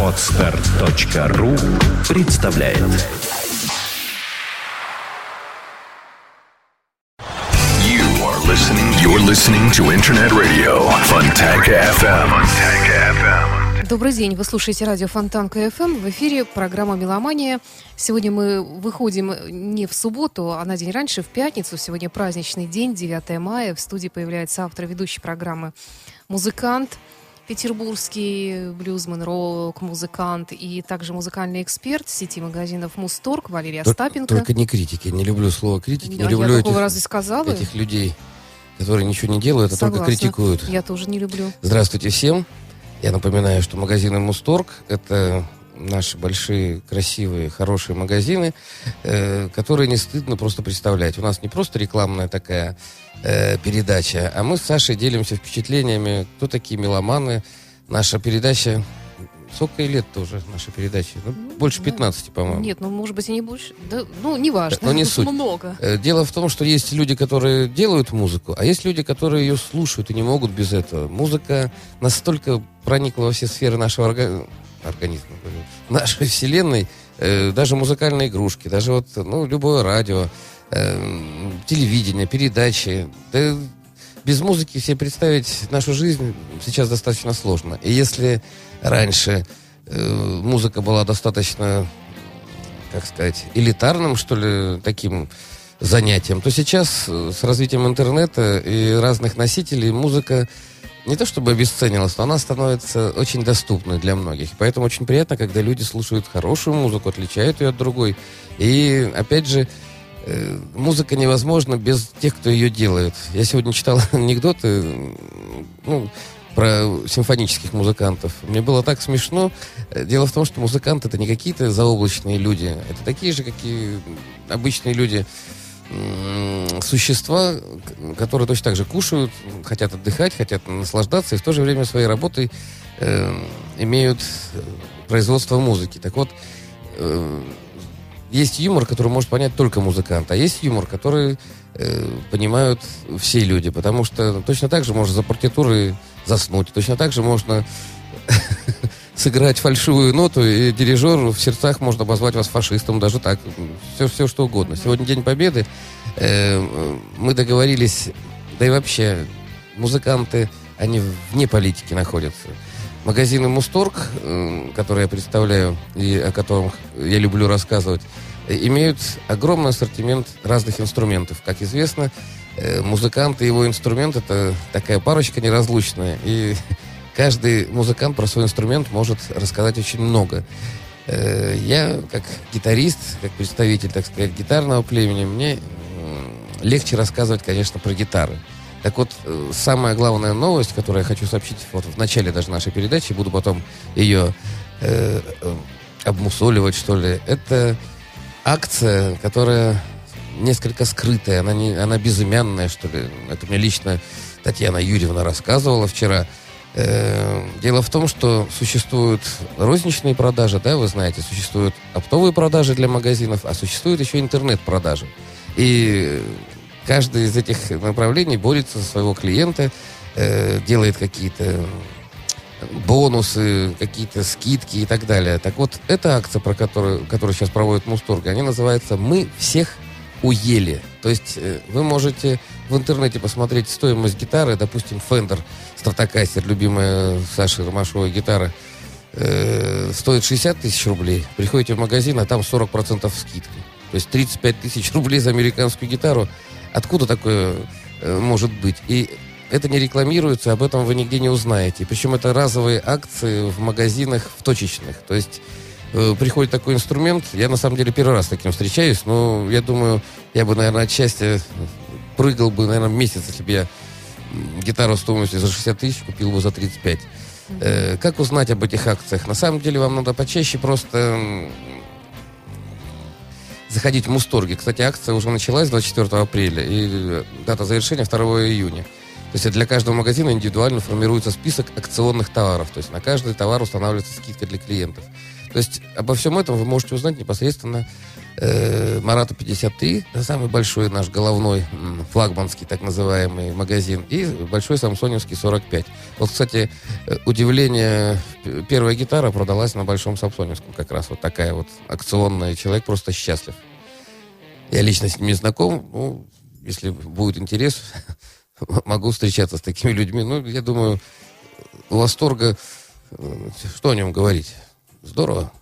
Отстар.ру представляет You are listening. You're listening to Internet Radio Fontanka FM. Fontanka FM. Добрый день, вы слушаете радио Фонтан КФМ. В эфире программа «Меломания». Сегодня мы выходим не в субботу, а на день раньше, в пятницу. Сегодня праздничный день, 9 мая. В студии появляется автор ведущей программы музыкант, петербургский блюзмен, рок-музыкант и также музыкальный эксперт сети магазинов Мусторг Валерий Остапенко. Только не критики. Не люблю слово критики. Да, не люблю этих, разве сказала? этих людей, которые ничего не делают, а только Согласна. критикуют. Я тоже не люблю. Здравствуйте всем. Я напоминаю, что магазины Мусторг – это наши большие, красивые, хорошие магазины, э, которые не стыдно просто представлять. У нас не просто рекламная такая э, передача, а мы с Сашей делимся впечатлениями, кто такие меломаны. Наша передача... Сколько лет тоже наша передача? Ну, больше да. 15, по-моему. Нет, ну, может быть, и не больше. Да, ну, неважно. Но не суть. Много. Э, Дело в том, что есть люди, которые делают музыку, а есть люди, которые ее слушают и не могут без этого. Музыка настолько проникла во все сферы нашего орга- организма, нашей вселенной, э, даже музыкальные игрушки, даже вот, ну, любое радио, э, телевидение, передачи. Да без музыки себе представить нашу жизнь сейчас достаточно сложно. И если раньше э, музыка была достаточно как сказать, элитарным, что ли, таким занятием, то сейчас с развитием интернета и разных носителей музыка не то чтобы обесценилась, но она становится очень доступной для многих. Поэтому очень приятно, когда люди слушают хорошую музыку, отличают ее от другой. И, опять же, э, музыка невозможна без тех, кто ее делает. Я сегодня читал анекдоты, ну, про симфонических музыкантов. Мне было так смешно. Э, Дело в том, что музыканты это не какие-то заоблачные люди. Это такие же, как и обычные люди, существа, которые точно так же кушают, хотят отдыхать, хотят наслаждаться и в то же время своей работой э, имеют производство музыки. Так вот, э, есть юмор, который может понять только музыкант, а есть юмор, который э, понимают все люди, потому что точно так же можно за партитурой заснуть, точно так же можно сыграть фальшивую ноту, и дирижеру в сердцах можно обозвать вас фашистом, даже так, все, все что угодно. Сегодня День Победы, э, мы договорились, да и вообще, музыканты, они вне политики находятся. Магазины Мусторг, э, которые я представляю и о котором я люблю рассказывать, имеют огромный ассортимент разных инструментов. Как известно, э, музыкант и его инструмент это такая парочка неразлучная. И каждый музыкант про свой инструмент может рассказать очень много. Э, Я, как гитарист, как представитель, так сказать, гитарного племени, мне легче рассказывать, конечно, про гитары. Так вот, э, самая главная новость, которую я хочу сообщить вот в начале даже нашей передачи, буду потом ее э, э, обмусоливать, что ли, это акция, которая несколько скрытая, она, не, она безымянная, что ли. Это мне лично Татьяна Юрьевна рассказывала вчера. Э, Дело в том, что существуют розничные продажи, да, вы знаете, существуют оптовые продажи для магазинов, а существуют еще интернет-продажи. И каждый из этих направлений борется за своего клиента, э, делает какие-то бонусы, какие-то скидки и так далее. Так вот, эта акция, про которую, которую сейчас проводит Мусторг, они называются «Мы всех уели». То есть э, вы можете в интернете посмотреть стоимость гитары, допустим, Fender Stratocaster, любимая Саши Ромашовой гитара, э, стоит 60 тысяч рублей. Приходите в магазин, а там 40% скидка. То есть 35 тысяч рублей за американскую гитару. Откуда такое э, может быть? И это не рекламируется, об этом вы нигде не узнаете. Причем это разовые акции в магазинах, в точечных. То есть э, приходит такой инструмент, я на самом деле первый раз с таким встречаюсь, но я думаю, я бы, наверное, от счастья прыгал бы, наверное, месяц, если бы я гитару стоимостью за 60 тысяч купил бы за 35. Э, как узнать об этих акциях? На самом деле вам надо почаще просто заходить в Мусторги. Кстати, акция уже началась 24 апреля, и э, дата завершения 2 июня. То есть для каждого магазина индивидуально формируется список акционных товаров. То есть на каждый товар устанавливается скидка для клиентов. То есть обо всем этом вы можете узнать непосредственно э, Марата 53, самый большой наш головной флагманский так называемый магазин, и большой Самсоневский 45. Вот, кстати, э, удивление, первая гитара продалась на Большом Самсоневском как раз. Вот такая вот акционная. Человек просто счастлив. Я лично с ним не знаком. Ну, если будет интерес, могу встречаться с такими людьми. Ну, я думаю, восторга, э, что о нем говорить? Здорово.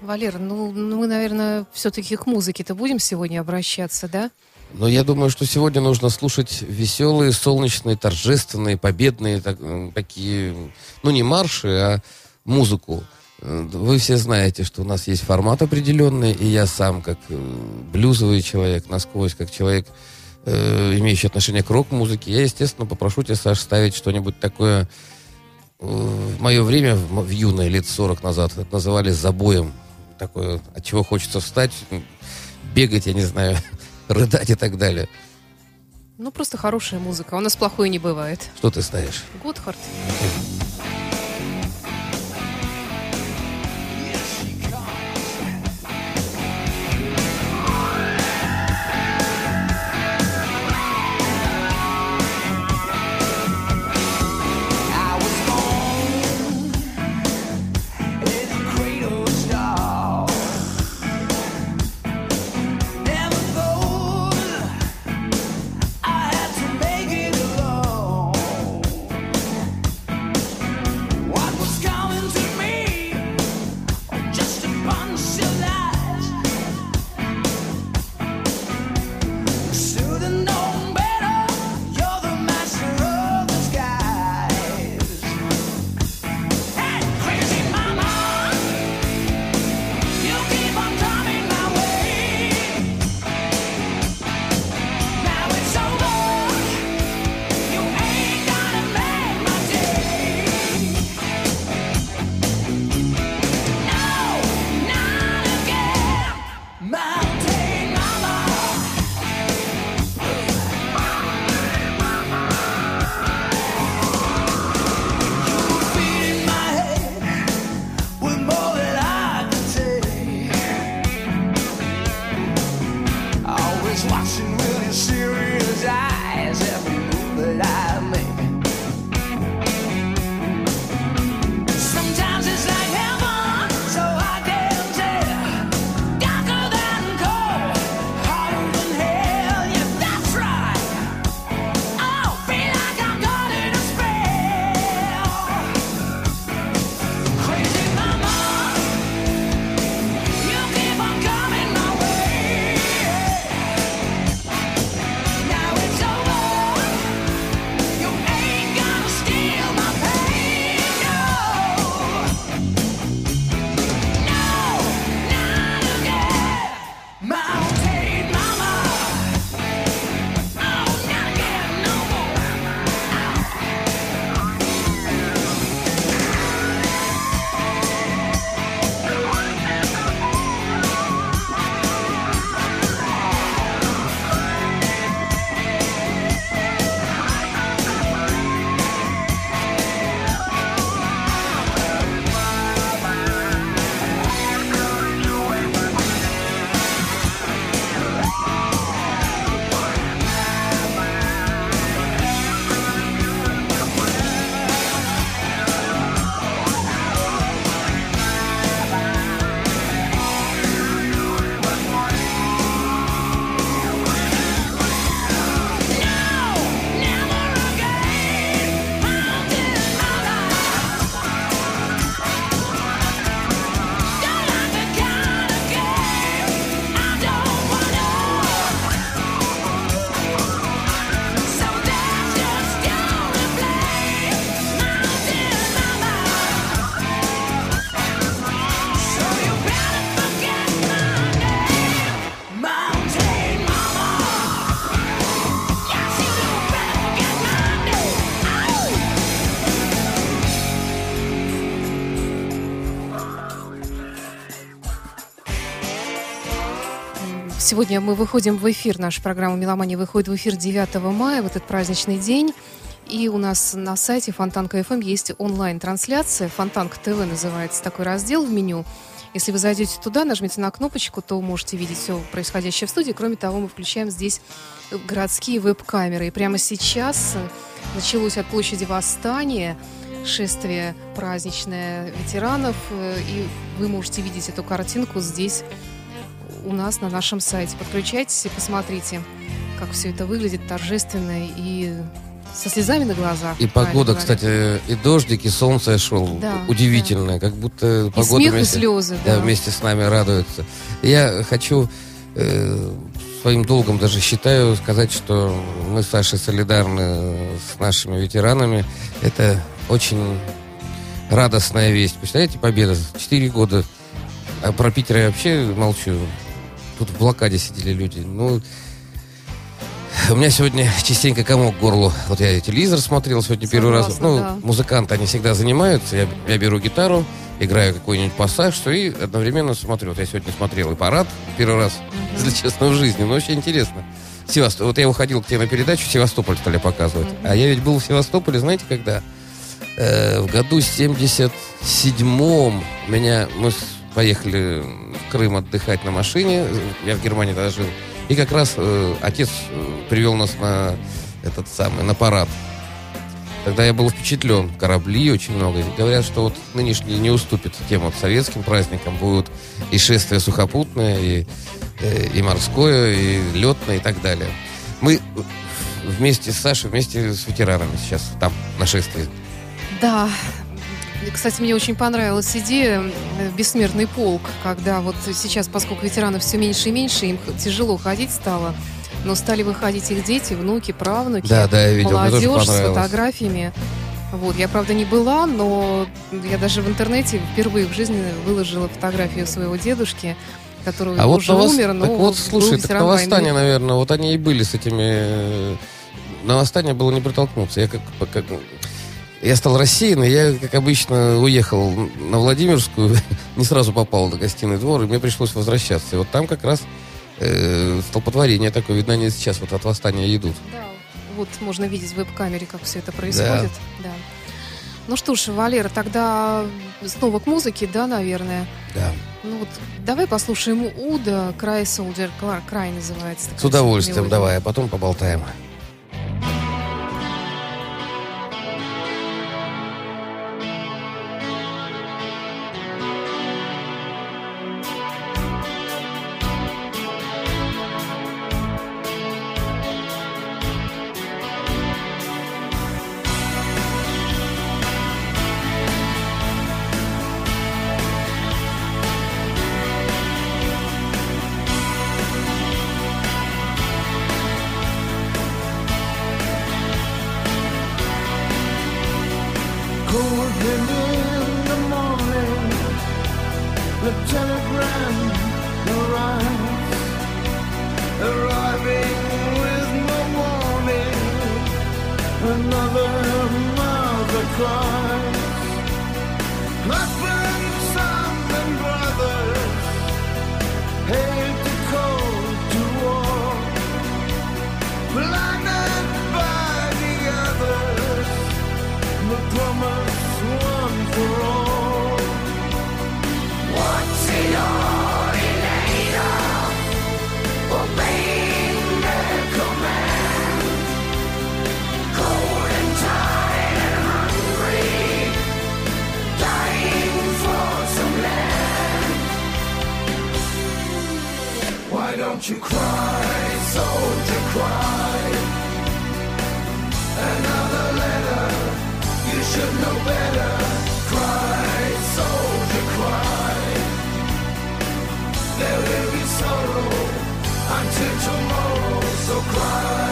Валер, ну, ну мы, наверное, все-таки к музыке-то будем сегодня обращаться, да? Но я думаю, что сегодня нужно слушать веселые, солнечные, торжественные, победные так, такие, ну не марши, а музыку. Вы все знаете, что у нас есть формат определенный, и я сам, как э, блюзовый человек, насквозь, как человек, э, имеющий отношение к рок-музыке, я, естественно, попрошу тебя, Саш, ставить что-нибудь такое. В мое время, в, юное, лет 40 назад, это называли забоем такое, от чего хочется встать, бегать, я не знаю, рыдать и так далее. Ну, просто хорошая музыка. У нас плохой не бывает. Что ты ставишь? Готхард. Сегодня мы выходим в эфир, наша программа «Меломания» выходит в эфир 9 мая, в этот праздничный день. И у нас на сайте Фонтанка FM есть онлайн-трансляция. Фонтанка ТВ называется такой раздел в меню. Если вы зайдете туда, нажмите на кнопочку, то можете видеть все происходящее в студии. Кроме того, мы включаем здесь городские веб-камеры. И прямо сейчас началось от площади Восстания шествие праздничное ветеранов. э, И вы можете видеть эту картинку здесь у нас на нашем сайте. Подключайтесь и посмотрите, как все это выглядит торжественно и со слезами на глазах. И погода, говорят. кстати, и дождик, и солнце шел. Да, Удивительное, как будто И погода смех, и вместе, слезы, да, да. вместе с нами радуется. Я хочу э, своим долгом даже считаю сказать, что мы с Сашей солидарны с нашими ветеранами. Это очень радостная весть. Представляете, победа. Четыре года. А про Питер я вообще молчу. Тут в блокаде сидели люди. Ну, у меня сегодня частенько комок к горлу. Вот я телевизор смотрел сегодня первый раз. Согласна, Ну, да. музыканты, они всегда занимаются. Я, я беру гитару, играю какой-нибудь пассаж, что и одновременно смотрю. Вот я сегодня смотрел и парад первый раз, если честно, в жизни. Но очень интересно. Севастополь. Вот я уходил к тебе на передачу, Севастополь стали показывать. А я ведь был в Севастополе, знаете, когда? Э, в году 77-м меня мы с- поехали в Крым отдыхать на машине. Я в Германии тогда жил. И как раз э, отец э, привел нас на этот самый, на парад. Тогда я был впечатлен. Корабли очень много. Говорят, что вот нынешний не уступит тем вот советским праздникам. Будут и шествия сухопутное, и, э, и морское, и летное, и так далее. Мы вместе с Сашей, вместе с ветеранами сейчас там на шествии. Да. Кстати, мне очень понравилась идея э, «Бессмертный полк», когда вот сейчас, поскольку ветеранов все меньше и меньше, им тяжело ходить стало, но стали выходить их дети, внуки, правнуки, Да, да, я видел, молодежь с фотографиями. Вот, я, правда, не была, но я даже в интернете впервые в жизни выложила фотографию своего дедушки, который А вот уже вос- умер, но так вот, слушай, так на восстание, войны. наверное, вот они и были с этими... э, На восстание было не протолкнуться. Я как, как я стал рассеянный, я, как обычно, уехал на Владимирскую, не сразу попал на гостиный двор, и мне пришлось возвращаться. И вот там как раз э, столпотворение такое, видно, они сейчас вот от восстания идут. Да, вот можно видеть в веб-камере, как все это происходит. Да. Ну что ж, Валера, тогда снова к музыке, да, наверное. Да. Ну вот, давай послушаем Уда, Soldier, Cry, Cry называется. С удовольствием, мелодия. давай, а потом поболтаем. cross. You cry, soldier, cry? Another letter you should know better. Cry, soldier, cry. There will be sorrow until tomorrow. So cry,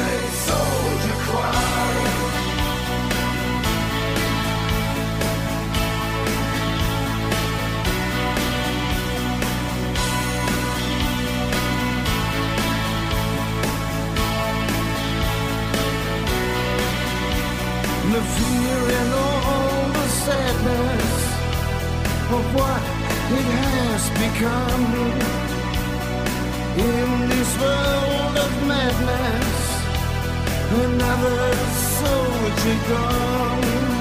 the fear and all the sadness of what it has become in this world of madness. Another soldier gone.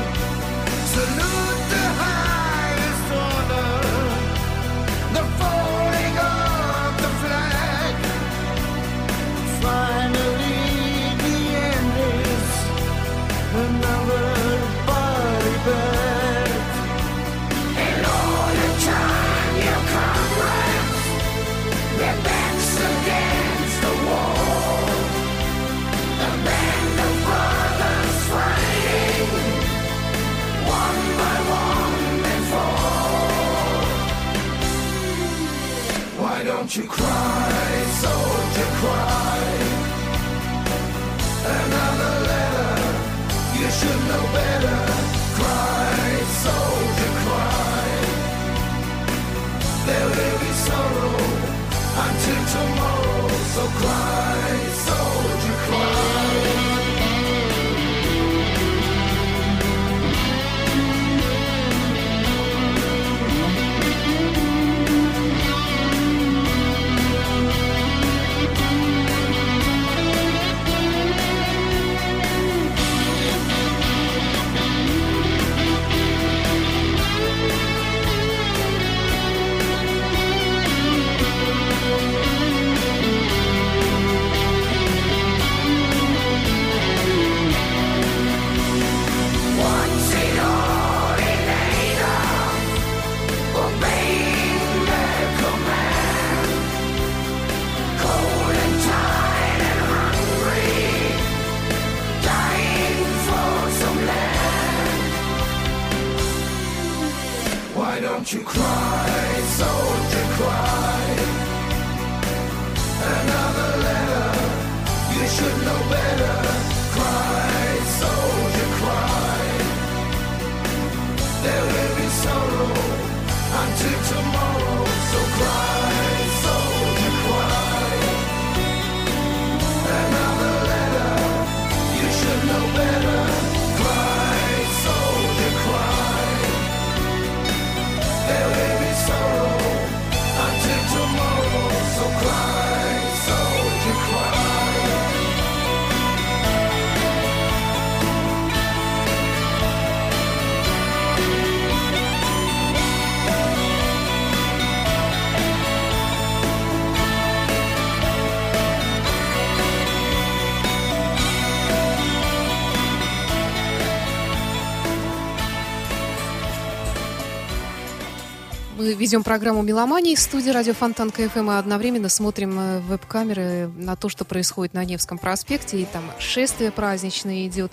Ведем программу «Меломания» из студии радио Фонтан КФМ и одновременно смотрим э, в веб-камеры на то, что происходит на Невском проспекте. И там шествие праздничное идет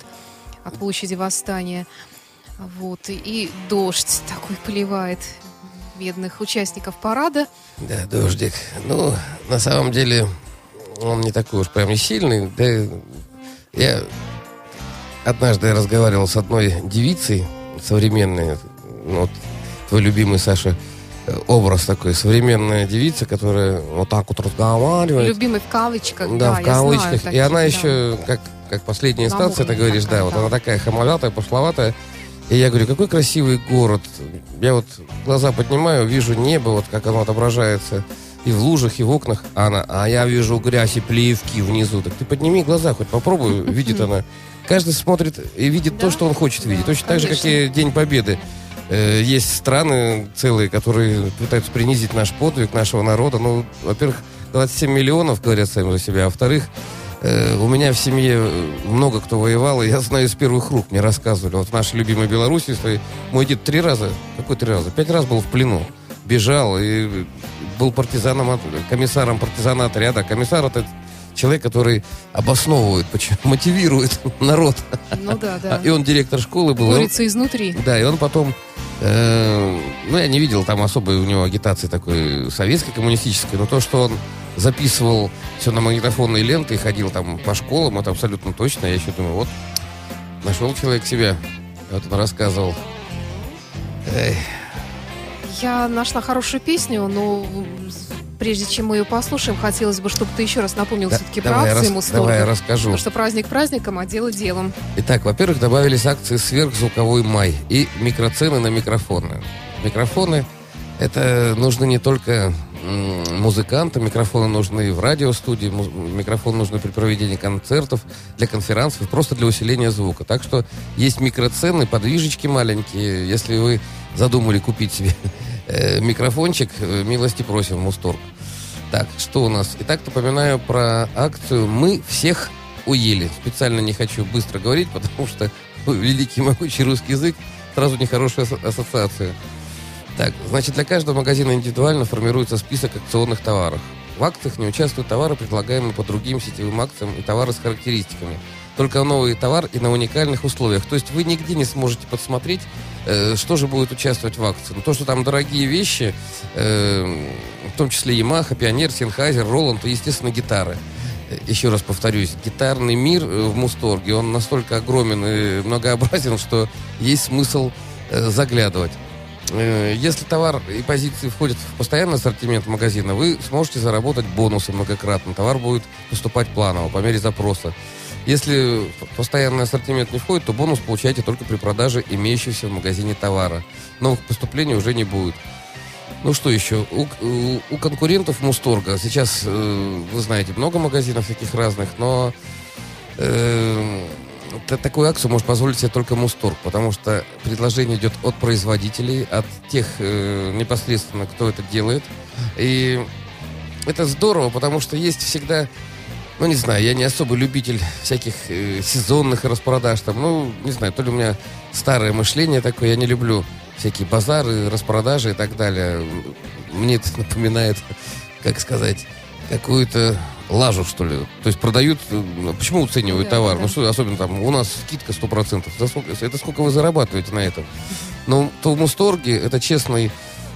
от площади Восстания. Вот. И, дождь такой поливает бедных участников парада. Да, дождик. Ну, на самом деле, он не такой уж прям и сильный. Да, я однажды разговаривал с одной девицей современной, вот твой любимый, Саша, образ такой, современная девица, которая вот так вот разговаривает. Любимый в кавычках. Да, Да, в я знаю кавычках. таких, и она да. еще, как, как последняя инстанция, ты говоришь, такая, да, вот да. она такая хамоватая, пошловатая. И я говорю, какой красивый город. Я вот глаза поднимаю, вижу небо, вот как оно отображается и в лужах, и в окнах. А она, а я вижу грязь и плевки внизу. Так ты подними глаза, хоть попробуй, видит она. Каждый смотрит и видит то, Да. что он хочет видеть. Да, Точно так же, как и День Победы. Э, Есть страны целые, которые пытаются принизить наш подвиг, нашего народа. Ну, во-первых, 27 миллионов говорят сами за себя. А во-вторых, э, у меня в семье много кто воевал, и я знаю из первых рук, мне рассказывали. Вот в нашей любимой Беларуси своей, мой дед три раза, какой три раза? Пять раз был в плену. Бежал и был партизаном, от- комиссаром партизана отряда. Комиссар это человек, который обосновывает, почему, мотивирует народ. Ну да, да. И он директор школы был. Борется изнутри. да, и он потом, ну, я не видел там особой у него агитации такой советской, коммунистической, но то, что он записывал все на магнитофонные ленты и ходил там по школам, это абсолютно точно. Я еще думаю, вот, нашел человек себя. Вот он рассказывал. Эх, Я нашла хорошую песню, но прежде чем мы ее послушаем, хотелось бы, чтобы ты еще раз напомнил да, все-таки про акции рас- Мусторга. давай я расскажу. Потому что праздник праздником, а дело делом. Итак, во-первых, добавились акции «Сверхзвуковой май» и микроцены на микрофоны. Микрофоны это нужны не только музыкантам, микрофоны нужны в радиостудии, микрофоны нужны при проведении концертов, для конферансов, просто для усиления звука. Так что есть микроцены, подвижечки маленькие. Если вы задумали купить себе э, микрофончик, э, милости просим Мусторг. Так, что у нас? Итак, напоминаю про акцию «Мы всех уели». Специально не хочу быстро говорить, потому что великий могучий русский язык сразу нехорошая ассоциация. Так, значит, для каждого магазина индивидуально формируется список акционных товаров. В акциях не участвуют товары, предлагаемые по другим сетевым акциям и товары с характеристиками. Только новый товар и на уникальных условиях. То есть вы нигде не сможете подсмотреть, э, что же будет участвовать в акции. Ну, то, что там дорогие вещи, э, в том числе Yamaha, Пионер, Сенхайзер, Роланд и, естественно, гитары. Э, Еще раз повторюсь, гитарный мир э, в Мусторге, он настолько огромен и многообразен, что есть смысл э, заглядывать. Э, Если товар и позиции входят в постоянный ассортимент магазина, вы сможете заработать бонусы многократно. Товар будет поступать планово, по мере запроса. Если в постоянный ассортимент не входит, то бонус получаете только при продаже имеющегося в магазине товара. Новых поступлений уже не будет. Ну что еще? У, у- у конкурентов Мусторга сейчас, э, вы знаете, много магазинов таких разных, но э, та- такую акцию может позволить себе только Мусторг, потому что предложение идет от производителей, от тех э, непосредственно, кто это делает. И это здорово, потому что есть всегда, ну не знаю, я не особый любитель всяких э, сезонных распродаж, там, ну не знаю, то ли у меня старое мышление такое, я не люблю всякие базары, распродажи и так далее. Мне это напоминает, как сказать, какую-то лажу, что ли. То есть продают... э, Почему уценивают Да, товар? да. Ну что, особенно там, у нас скидка 100%. Это сколько, это сколько вы зарабатываете на этом? Но то в Мусторге это честный,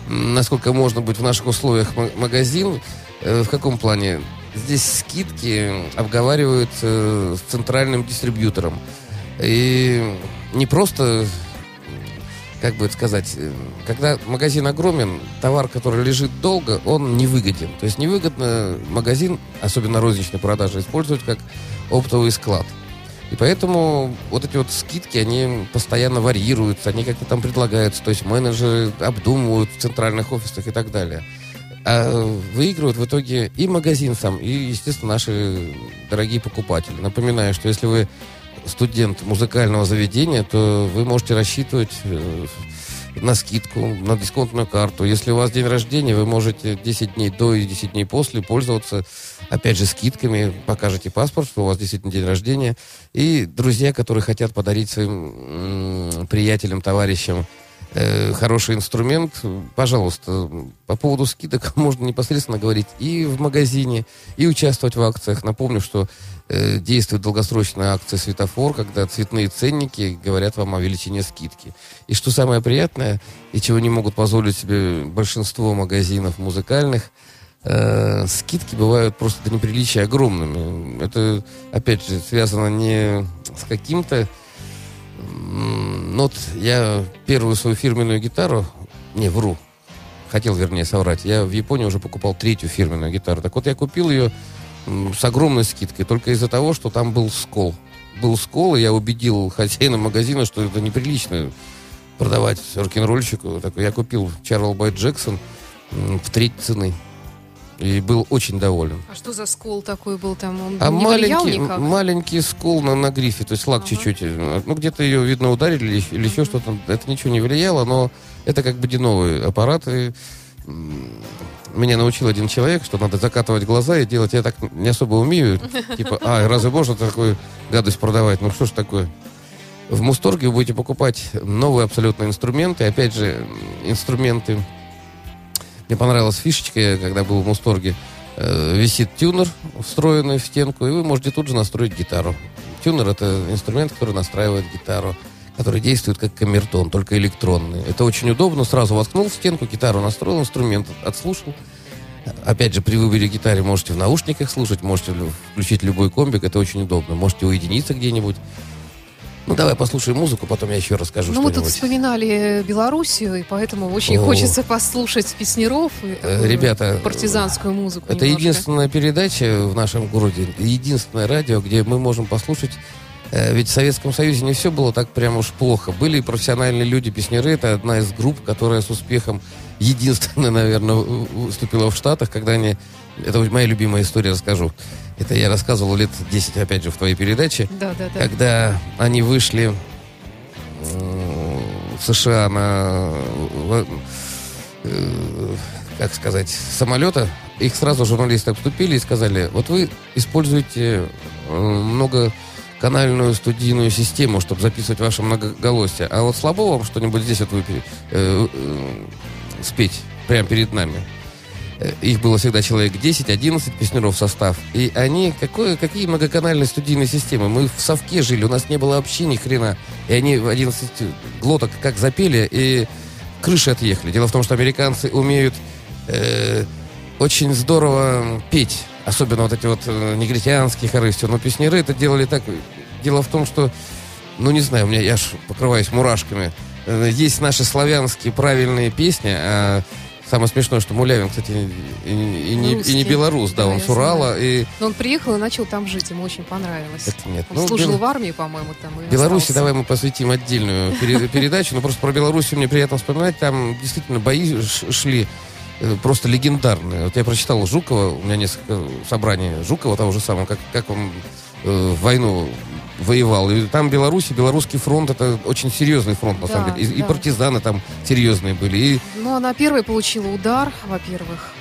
насколько можно быть в наших условиях, ма- магазин. Э, В каком плане? Здесь скидки обговаривают э, с центральным дистрибьютором. И не просто как бы это сказать, э, когда магазин огромен, товар, который лежит долго, он невыгоден. То есть невыгодно магазин, особенно розничной продажи, использовать как оптовый склад. И поэтому вот эти вот скидки, они постоянно варьируются, они как-то там предлагаются, то есть менеджеры обдумывают в центральных офисах и так далее. А выигрывают в итоге и магазин сам, и, естественно, наши дорогие покупатели. Напоминаю, что если вы студент музыкального заведения, то вы можете рассчитывать э, на скидку, на дисконтную карту. Если у вас день рождения, вы можете 10 дней до и 10 дней после пользоваться, опять же, скидками. Покажете паспорт, что у вас действительно день рождения. И друзья, которые хотят подарить своим м, приятелям, товарищам э, хороший инструмент, пожалуйста, по поводу скидок можно непосредственно говорить и в магазине, и участвовать в акциях. Напомню, что э, действует долгосрочная акция «Светофор», когда цветные ценники говорят вам о величине скидки. И что самое приятное, и чего не могут позволить себе большинство магазинов музыкальных, э, скидки бывают просто до неприличия огромными. Это, опять же, связано не с каким-то... Ну вот я первую свою фирменную гитару... Не, вру. Хотел, вернее, соврать. Я в Японии уже покупал третью фирменную гитару. Так вот, я купил ее с огромной скидкой, только из-за того, что там был скол. Был скол, и я убедил хозяина магазина, что это неприлично продавать рок-н-ролльщику. Так я купил Чарл Байт Джексон в треть цены. И был очень доволен. А что за скол такой был там? Он А не маленький, маленький скол на, на грифе, то есть лак Ага. чуть-чуть. э, Ну, где-то ее, видно, ударили или, или еще что-то. Это ничего не влияло, но это как бы новый аппарат. И, меня научил один человек, что надо закатывать глаза и делать. Я так не особо умею. Типа, а, разве можно такую гадость продавать? Ну, что ж такое? В Мусторге вы будете покупать новые абсолютно инструменты. Опять же, инструменты... Мне понравилась фишечка, когда был в Мусторге. Э, висит тюнер, встроенный в стенку, и вы можете тут же настроить гитару. Тюнер — это инструмент, который настраивает гитару, который действует как камертон, только электронный. Это очень удобно. Сразу воткнул в стенку, гитару настроил, инструмент отслушал. Опять же, при выборе гитары можете в наушниках слушать, можете лю- включить любой комбик, это очень удобно. Можете уединиться где-нибудь. Ну, давай послушаем музыку, потом я еще расскажу Ну, мы тут вспоминали Белоруссию, и поэтому очень О. хочется послушать песнеров и Э, такую ребята, партизанскую музыку. Это немножко. единственная передача в нашем городе, единственное радио, где мы можем послушать Э, Ведь в Советском Союзе не все было так прям уж плохо. Были профессиональные люди, песнеры. Это одна из групп, которая с успехом единственная, наверное, выступила в Штатах, когда они... Это моя любимая история, расскажу. Это я рассказывал лет 10, опять же, в твоей передаче. Да, да, да. Когда они вышли м, в США на, э, как сказать, самолета, их сразу журналисты обступили и сказали, вот вы используете э, многоканальную студийную систему, чтобы записывать ваше многоголосие, а вот слабо вам что-нибудь здесь вот выпи- э, э, спеть прямо перед нами. Э, Их было всегда человек 10-11 песнеров состав. И они, какое, какие многоканальные студийные системы? Мы в совке жили, у нас не было вообще ни хрена. И они в 11 глоток как запели, и крыши отъехали. Дело в том, что американцы умеют э, очень здорово петь. Особенно вот эти вот э, негритянские хоры. Но песнеры это делали так. Дело в том, что, ну не знаю, у меня я ж покрываюсь мурашками. Э, Есть наши славянские правильные песни, а самое смешное, что Мулявин, кстати, и, и- и не, и не белорус, да, Да, он с Урала, знаю. и Но он приехал и начал там жить, ему очень понравилось. это нет. Он Ну, служил Бел- в армии, по-моему, там. Беларуси остался. давай мы посвятим отдельную пере- передачу, но просто про Белоруссию мне приятно вспоминать, там действительно бои шли э, просто легендарные. Вот я прочитал Жукова, у меня несколько собраний Жукова того же самого, как, как он э, в войну воевал. И там Беларусь, и Белорусский фронт, это очень серьезный фронт, на Да, самом деле. И, и да. партизаны там серьезные были. И Ну, она первой получила удар, во-первых.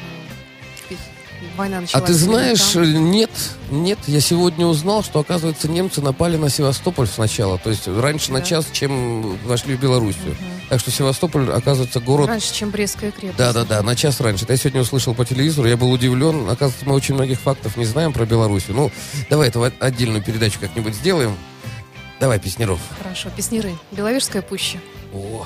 Война А началась. ты именно знаешь, нет, нет, я сегодня узнал, что, оказывается, немцы напали на Севастополь сначала. То есть раньше на Да. час, чем вошли в Белоруссию. Так что Севастополь, оказывается, город... Раньше, чем Брестская крепость. Да-да-да, на час раньше. Я сегодня услышал по телевизору, я был удивлен. Оказывается, мы очень многих фактов не знаем про Белоруссию. Ну, давай эту от- отдельную передачу как-нибудь сделаем. Давай, Песнеров. Хорошо, песниры. Беловежская пуща. О,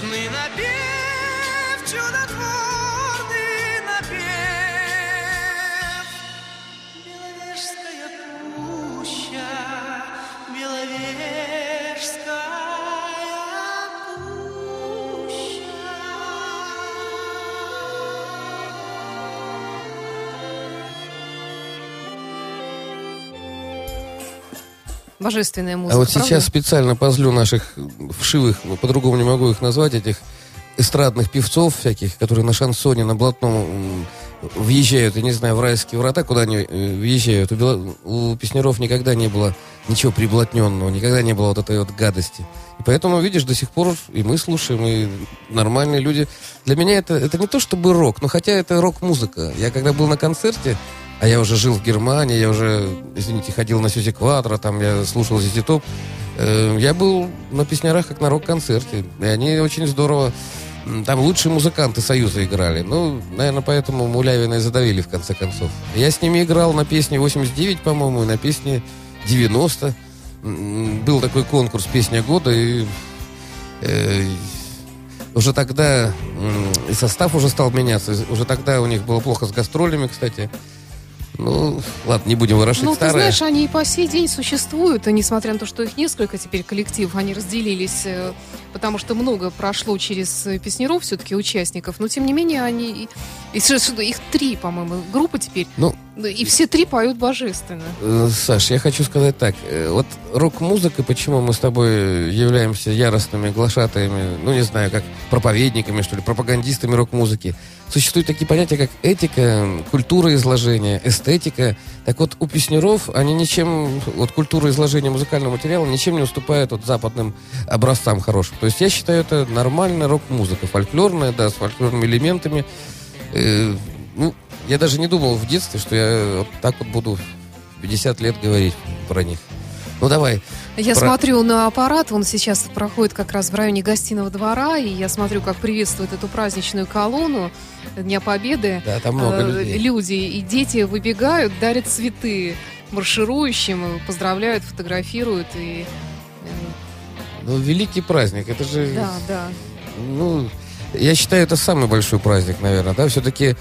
Let me. Божественная музыка. А вот правда? сейчас специально позлю наших вшивых, по-другому не могу их назвать, этих эстрадных певцов всяких, которые на шансоне, на блатном въезжают, я не знаю, в райские врата, куда они э, въезжают. У, Бела- у песнеров никогда не было ничего приблотненного, никогда не было вот этой вот гадости. И поэтому, видишь, до сих пор и мы слушаем, и нормальные люди. Для меня это, это не то чтобы рок, но хотя это рок-музыка. Я когда был на концерте, а я уже жил в Германии, я уже, извините, ходил на Сюзи Квадро, там я слушал Зизи Топ. Э, Я был на песнярах как на рок-концерте. И они очень здорово... Там лучшие музыканты Союза играли. Ну, наверное, поэтому Мулявина и задавили в конце концов. Я с ними играл на песне 89, по-моему, и на песне 90. М, Был такой конкурс «Песня года», и э, уже тогда и состав уже стал меняться. Уже тогда у них было плохо с гастролями, кстати. Ну, ладно, не будем ворошить Ну, ты старое. знаешь, они и по сей день существуют, и несмотря на то, что их несколько теперь коллективов, они разделились, э, потому что много прошло через э, песнеров все-таки участников, но тем не менее они... их три, по-моему, группы теперь, Ну, и все три поют божественно. Э, Саш, я хочу сказать так. Э, Вот рок-музыка, почему мы с тобой являемся яростными глашатаями, ну, не знаю, как проповедниками, что ли, пропагандистами рок-музыки. Существуют такие понятия, как этика, культура изложения, эстетика. Так вот, у песнеров они ничем, вот культура изложения музыкального материала ничем не уступает вот западным образцам хорошим. То есть я считаю, это нормальная рок-музыка, фольклорная, да, с фольклорными элементами. Э, ну, я даже не думал в детстве, что я вот так вот буду в 50 лет говорить про них. Ну, давай. Я Про- смотрю на аппарат, он сейчас проходит как раз в районе гостиного двора, и я смотрю, как приветствует эту праздничную колонну Дня Победы. Да, там много Э, людей. Люди и дети выбегают, дарят цветы марширующим, поздравляют, фотографируют. И, э, Ну, великий праздник. Это же... да, да. Ну, я считаю, это самый большой праздник, наверное, да, все-таки,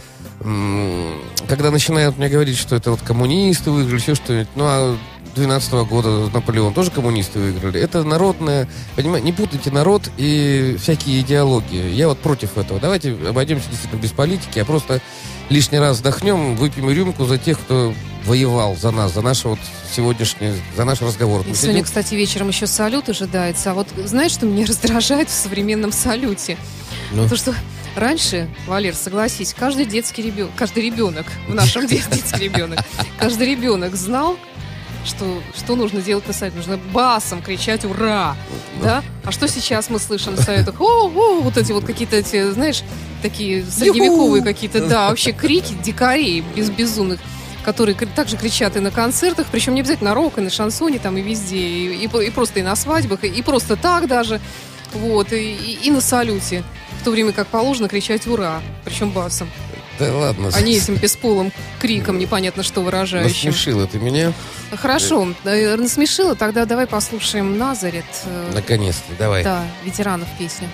когда начинают мне говорить, что это вот коммунисты выиграли, еще что-нибудь, ну, а 12 года Наполеон тоже коммунисты выиграли. Это народное, понимаете, не путайте народ и всякие идеологии. Я вот против этого. Давайте обойдемся действительно без политики, а просто лишний раз вдохнем, выпьем рюмку за тех, кто воевал за нас, за наш вот сегодняшний, за наш разговор. И Мы сегодня, сидим- кстати, вечером еще салют ожидается. А вот знаешь, что меня раздражает в современном салюте? Ну. То, что раньше, Валер, согласись, каждый детский ребенок, каждый ребенок в нашем детстве, детский ребенок, каждый ребенок знал, что, что нужно делать на салюте. Нужно басом кричать «Ура!» Да? А что сейчас мы слышим на советах? О, о, вот эти вот какие-то эти, знаешь, такие средневековые какие-то, да, вообще крики дикарей без безумных которые также кричат и на концертах, причем не обязательно на рок, и на шансоне, там, и везде, и, и и просто и на свадьбах, и, и просто так даже, вот, и, и- и на салюте, в то время как положено кричать «Ура!», причем басом, Да ладно. а не этим бесполым криком, непонятно что выражающим. Насмешила ты меня. Хорошо, э, насмешила, тогда давай послушаем Назарет, э, Наконец-то. Давай. да, ветеранов песню.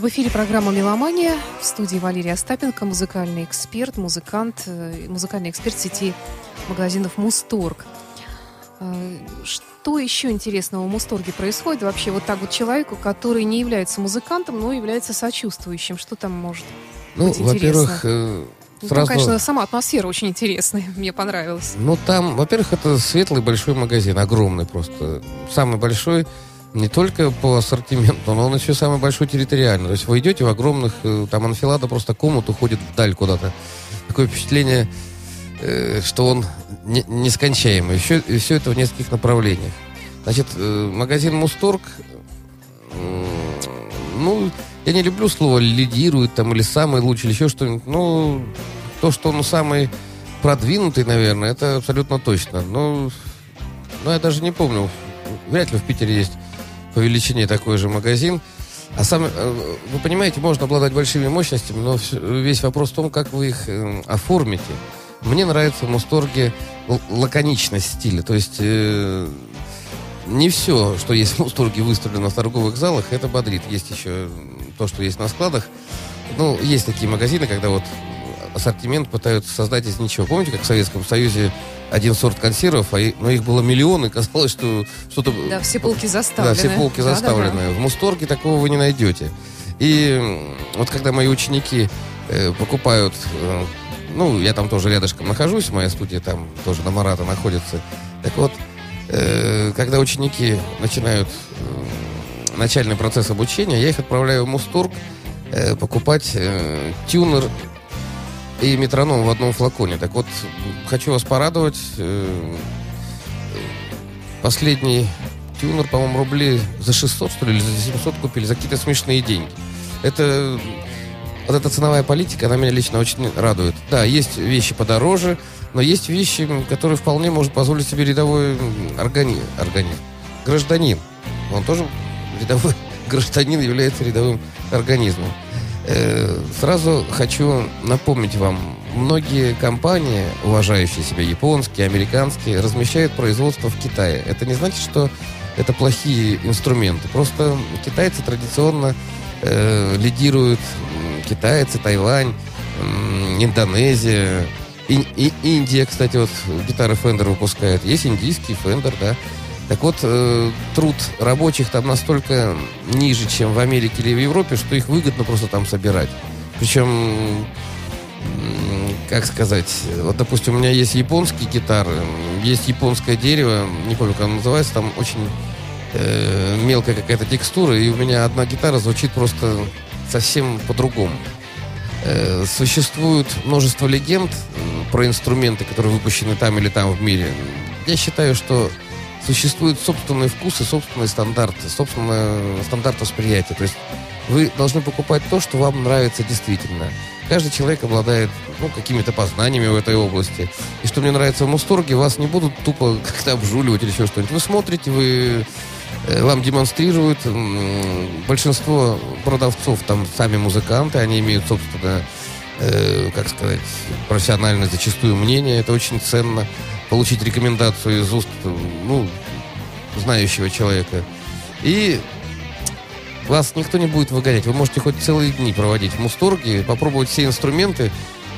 В эфире программа «Меломания». В студии Валерия Остапенко, музыкальный эксперт, музыкант, э, музыкальный эксперт сети магазинов «Мусторг». Э, Что еще интересного в «Мусторге» происходит? Вообще вот так вот человеку, который не является музыкантом, но является сочувствующим. Что там может Ну, быть во-первых, э, Ну, сразу... Там, конечно, сама атмосфера очень интересная. Мне понравилась. Ну, там, во-первых, это светлый большой магазин, огромный просто. Самый большой не только по ассортименту, но он еще самый большой территориально. То есть вы идете в огромных, э, там анфилада просто комнат уходит вдаль куда-то. Такое впечатление, э, что он не- нескончаемый. Еще, все это в нескольких направлениях. Значит, э, магазин Мусторг, ну, я не люблю слово лидирует там или самый лучший, или еще что-нибудь. Ну, то, что он самый продвинутый, наверное, это абсолютно точно. Но, но я даже не помню. Вряд ли в Питере есть по величине такой же магазин. А сам, э, вы понимаете, можно обладать большими мощностями, но весь вопрос в том, как вы их э, оформите. Мне нравится в Мусторге лаконичность стиля. То есть э, не все, что есть в Мусторге выставлено в торговых залах, это бодрит. Есть еще то, что есть на складах. Ну, есть такие магазины, когда вот ассортимент пытаются создать из ничего. Помните, как в Советском Союзе один сорт консервов, а и- но их было миллионы, казалось, что что-то... Да, все полки Да, заставлены. все полки Да-да-да. заставлены. В Мусторге такого вы не найдете. И вот когда мои ученики э, покупают, э, ну, я там тоже рядышком нахожусь, моя студия там тоже на Марата находится. Так вот, э, когда ученики начинают э, начальный процесс обучения, я их отправляю в Мусторг э, покупать э, тюнер и метроном в одном флаконе. Так вот, хочу вас порадовать. э, Последний тюнер, по-моему, рублей за 600, что ли, или за 700 купили, за какие-то смешные деньги. Это... Вот эта ценовая политика, она меня лично очень радует. Да, есть вещи подороже, но есть вещи, которые вполне может позволить себе рядовой органи... Гражданин. Он тоже рядовой гражданин является рядовым организмом. Э, Сразу хочу напомнить вам, многие компании, уважающие себя японские, американские, размещают производство в Китае. Это не значит, что это плохие инструменты. Просто китайцы традиционно э, лидируют китайцы, Тайвань, м, Индонезия, И- и- Индия, кстати, вот гитары Fender выпускает. Есть индийский Fender, да. Так вот, э, труд рабочих там настолько ниже, чем в Америке или в Европе, что их выгодно просто там собирать. Причем, как сказать, вот, допустим, у меня есть японские гитары, есть японское дерево, не помню, как оно называется, там очень э, мелкая какая-то текстура, и у меня одна гитара звучит просто совсем по-другому. Э, Существует множество легенд про инструменты, которые выпущены там или там в мире. Я считаю, что существуют собственные вкусы, собственные стандарты, собственный стандарт восприятия. То есть вы должны покупать то, что вам нравится действительно. Каждый человек обладает ну, какими-то познаниями в этой области. И что мне нравится в Мусторге, вас не будут тупо как-то обжуливать или еще что-нибудь. Вы смотрите, вы э, вам демонстрируют. Большинство продавцов там сами музыканты, они имеют, собственно, э, как сказать, профессиональное зачастую мнение. Это очень ценно. Получить рекомендацию из уст, ну, знающего человека. И вас никто не будет выгонять. Вы можете хоть целые дни проводить в Мусторге, попробовать все инструменты,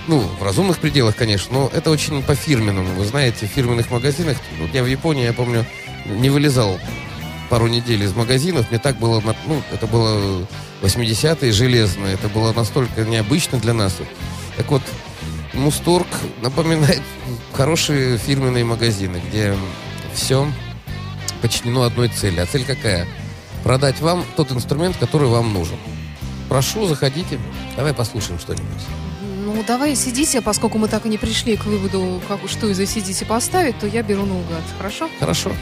ну, в разумных пределах, конечно, но это очень по-фирменному. Вы знаете, в фирменных магазинах, вот я в Японии, я помню, не вылезал пару недель из магазинов, мне так было, ну, это было 80-е, железно, это было настолько необычно для нас. Так вот, Мусторг напоминает хорошие фирменные магазины, где все подчинено одной цели. А цель какая? Продать вам тот инструмент, который вам нужен. Прошу, заходите. Давай послушаем что-нибудь. Ну, давай сидите, поскольку мы так и не пришли к выводу, как, что из сидите поставить, то я беру наугад. Хорошо? Хорошо.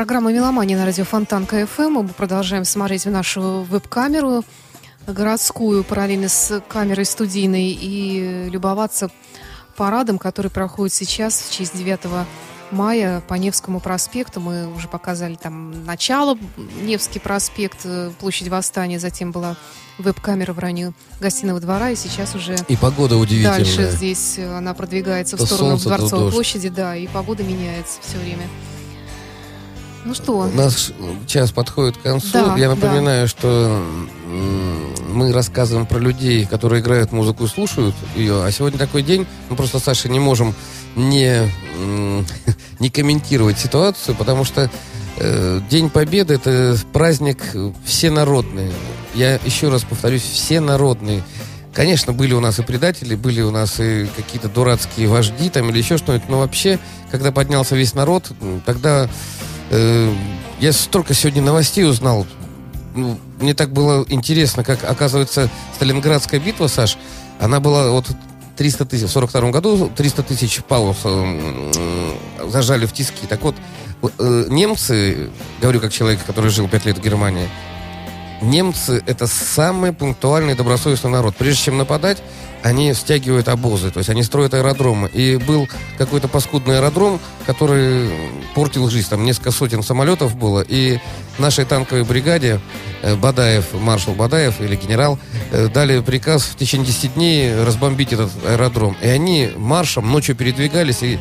Программа «Меломания» на радио Фонтан КФМ. Мы продолжаем смотреть в нашу веб-камеру городскую параллельно с камерой студийной и любоваться парадом, который проходит сейчас в честь 9 мая по Невскому проспекту. Мы уже показали там начало, Невский проспект, площадь Восстания, затем была веб-камера в районе гостиного двора, и сейчас уже И погода удивительная. дальше здесь она продвигается в То сторону солнце, Дворцовой площади, да, и погода меняется все время. Ну что, Наш час подходит к концу. Да, Я да. напоминаю, что м, мы рассказываем про людей, которые играют музыку и слушают ее. А сегодня такой день, мы просто с Сашей не можем не, не комментировать ситуацию, потому что э, День Победы это праздник всенародный. Я еще раз повторюсь, всенародный. Конечно, были у нас и предатели, были у нас и какие-то дурацкие вожди там или еще что-нибудь, но вообще, когда поднялся весь народ, тогда Э, Я столько сегодня новостей узнал. Ну, мне так было интересно, как, оказывается, Сталинградская битва, Саш, она была вот 300 тысяч, в 42 году 300 тысяч палов э, зажали в тиски. Так вот, э, немцы, говорю как человек, который жил 5 лет в Германии, немцы это самый пунктуальный добросовестный народ. Прежде чем нападать, они стягивают обозы, то есть они строят аэродромы. И был какой-то паскудный аэродром, который портил жизнь. Там несколько сотен самолетов было. И нашей танковой бригаде э, Бадаев, маршал Бадаев или генерал, э, дали приказ в течение 10 дней разбомбить этот аэродром. И они маршем ночью передвигались и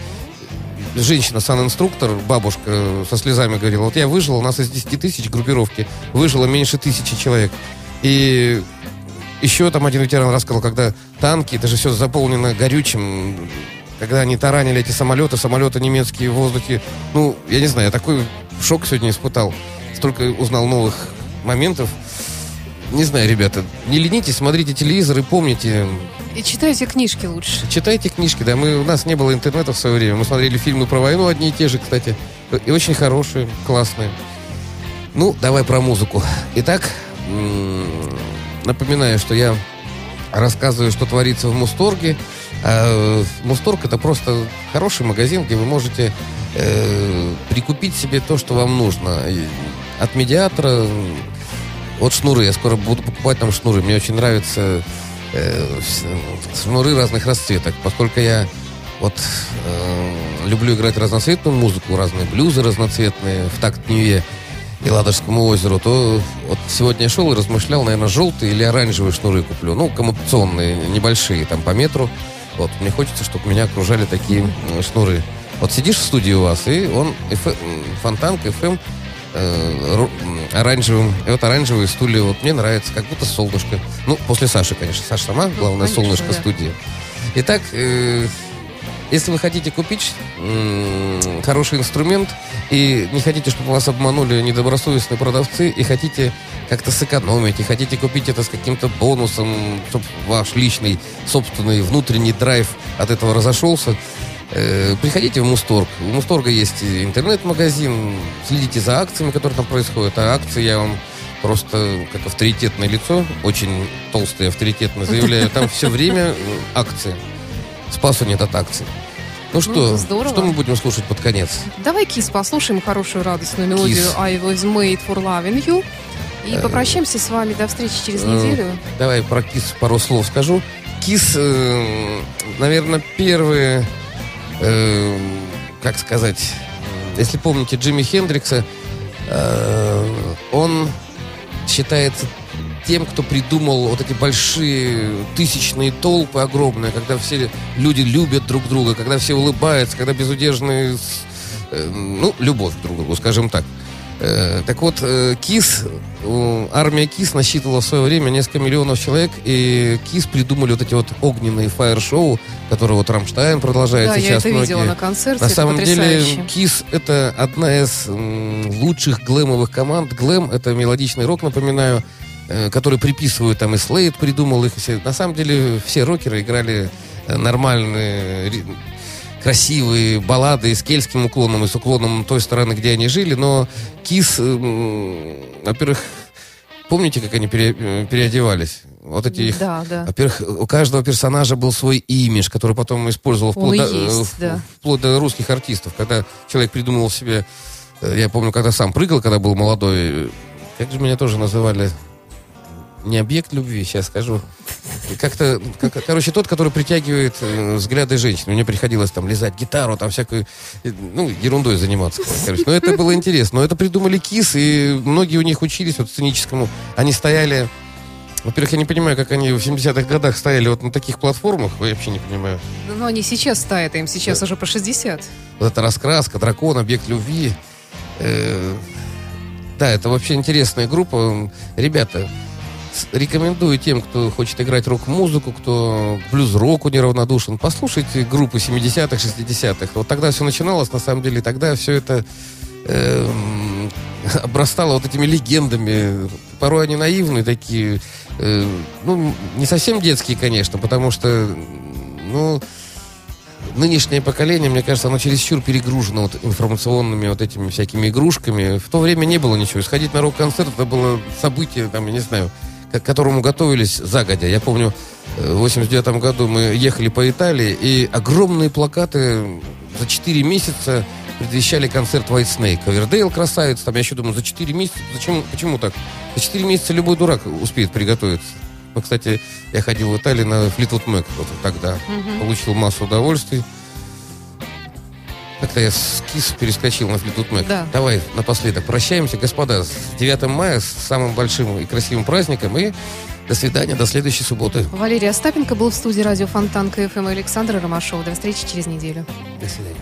женщина, сан-инструктор, бабушка э, со слезами говорила, вот я выжила, у нас из 10 тысяч группировки выжило меньше тысячи человек. И еще там один ветеран рассказал, когда танки, это же все заполнено горючим, когда они таранили эти самолеты, самолеты немецкие в воздухе. Ну, я не знаю, я такой шок сегодня испытал. Столько узнал новых моментов. Не знаю, ребята, не ленитесь, смотрите телевизор и помните, и читайте книжки лучше. Читайте книжки, да. Мы, у нас не было интернета в свое время. Мы смотрели фильмы про войну, одни и те же, кстати. И очень хорошие, классные. Ну, давай про музыку. Итак, напоминаю, что я рассказываю, что творится в Мусторге. А, Мусторг это просто хороший магазин, где вы можете э, прикупить себе то, что вам нужно. От медиатора, от шнуры. Я скоро буду покупать там шнуры. Мне очень нравятся э, шнуры разных расцветок, поскольку я вот э, люблю играть разноцветную музыку, разные блюзы разноцветные в такт Ньюе и Ладожскому озеру, то вот сегодня я шел и размышлял, наверное, желтые или оранжевые шнуры куплю. Ну, коммутационные, небольшие, там по метру. Вот, мне хочется, чтобы меня окружали такие м, шнуры. Вот сидишь в студии у вас, и он, FM, м, фонтанка, FM, э, оранжевым. И вот оранжевые стулья, вот мне нравится, как будто солнышко. Ну, после Саши, конечно. Саша сама, главное, конечно, солнышко да. студии. Итак, э, если вы хотите купить м, хороший инструмент и не хотите, чтобы вас обманули недобросовестные продавцы, и хотите как-то сэкономить, и хотите купить это с каким-то бонусом, чтобы ваш личный, собственный внутренний драйв от этого разошелся, э, приходите в Мусторг. У Мусторга есть интернет-магазин, следите за акциями, которые там происходят. А акции я вам просто как авторитетное лицо, очень толстый и авторитетно заявляю, там все время э, акции. Спасу нет от акций. Ну что, это здорово. что мы будем слушать под конец? Давай Кис послушаем хорошую радостную мелодию Kiss. I was made for loving you. И попрощаемся с вами до встречи через Э, неделю. Давай про Кис пару слов скажу. Кис, э, наверное, первые, э, как сказать, если помните Джимми Хендрикса, э, он считается тем, кто придумал вот эти большие тысячные толпы огромные, когда все люди любят друг друга, когда все улыбаются, когда безудержные, э, ну, любовь друг к другу, скажем так. Э, Так вот, э, Kiss, армия Kiss насчитывала в свое время несколько миллионов человек, и Kiss придумали вот эти вот огненные фаер-шоу, которые вот Рамштайн продолжает Да, я сейчас это многие. видела на концерте. На это самом деле, потрясающе. Kiss это одна из лучших глэмовых команд. Глэм это мелодичный рок, напоминаю, э, который приписывают там и Слейд придумал их. На самом деле, все рокеры играли нормальные, красивые баллады с кельтским уклоном, и с уклоном той стороны, где они жили. Но Кис, м, во-первых, помните, как они пере- э, переодевались? Вот эти их Да, да. во-первых, у каждого персонажа был свой имидж, который потом использовал Он вплоть, и до, э, есть, в- да. вплоть до русских артистов. Когда человек придумывал себе Э, Я помню, когда сам прыгал, когда был молодой, э, как же меня тоже называли? Не объект любви, сейчас скажу. Как-то, как- короче, тот, который притягивает э, взгляды женщин. Мне приходилось там лизать гитару, там всякую, э, ну, ерундой заниматься. Короче. Но это было интересно. Но это придумали КИС, и многие у них учились вот сценическому. Они стояли... Во-первых, я не понимаю, как они в 70-х годах стояли вот на таких платформах. Я вообще не понимаю. Но они сейчас стоят, им сейчас уже по 60. Вот эта раскраска, дракон, объект любви. Э, да, это вообще интересная группа. Ребята, рекомендую тем, кто хочет играть рок-музыку, кто блюз-року неравнодушен, послушайте группы 70-х, 60-х. Вот тогда все начиналось, на самом деле, тогда все это эм, обрастало вот этими легендами. Порой они наивные такие. э, ну, не совсем детские, конечно, потому что, ну, нынешнее поколение, мне кажется, оно чересчур перегружено вот информационными вот этими всякими игрушками. В то время не было ничего. Сходить на рок-концерт это было событие, там, я не знаю, к которому готовились загодя. Я помню, э, в 89 году мы ехали по Италии, и огромные плакаты за 4 месяца предвещали концерт White Snake. Ковердейл красавец, там я еще думаю, за 4 месяца, зачем, почему так? За 4 месяца любой дурак успеет приготовиться. Ну, кстати, я ходил в Италию на Fleetwood Mac вот тогда. Получил массу удовольствий. Как-то я с Kiss перескочил на Fleetwood Mac. Да. Давай напоследок прощаемся, господа, с 9 мая, с самым большим и красивым праздником. И до свидания, до следующей субботы. Валерий Остапенко был в студии радио Фонтанка FM и Александр Ромашов. До встречи через неделю. До свидания.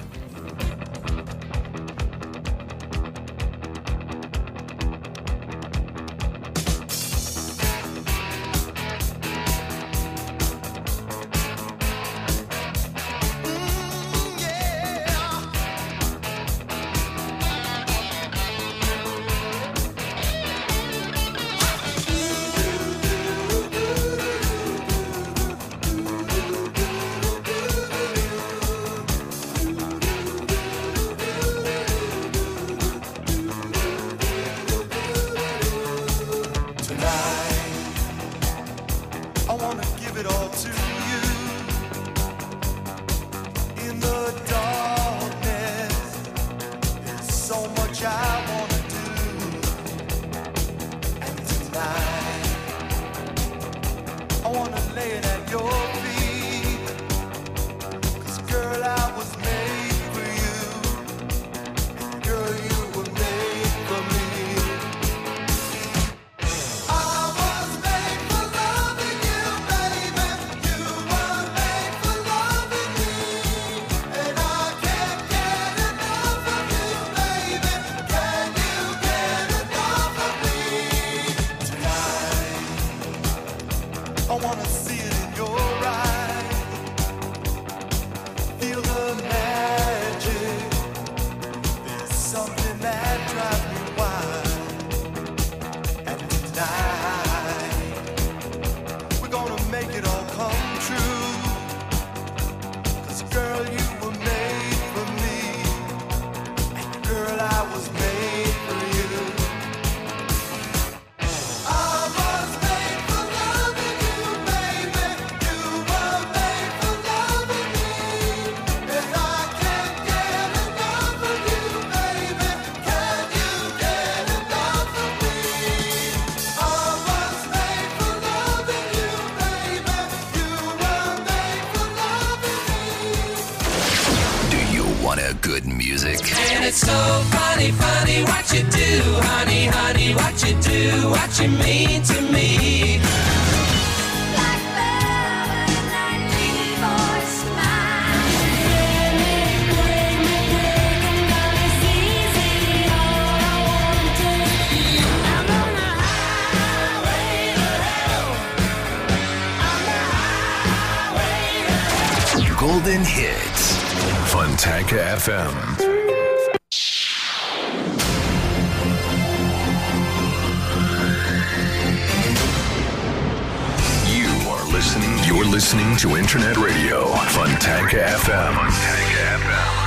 Listening to Internet Radio. Fontanka FM. Fontanka FM.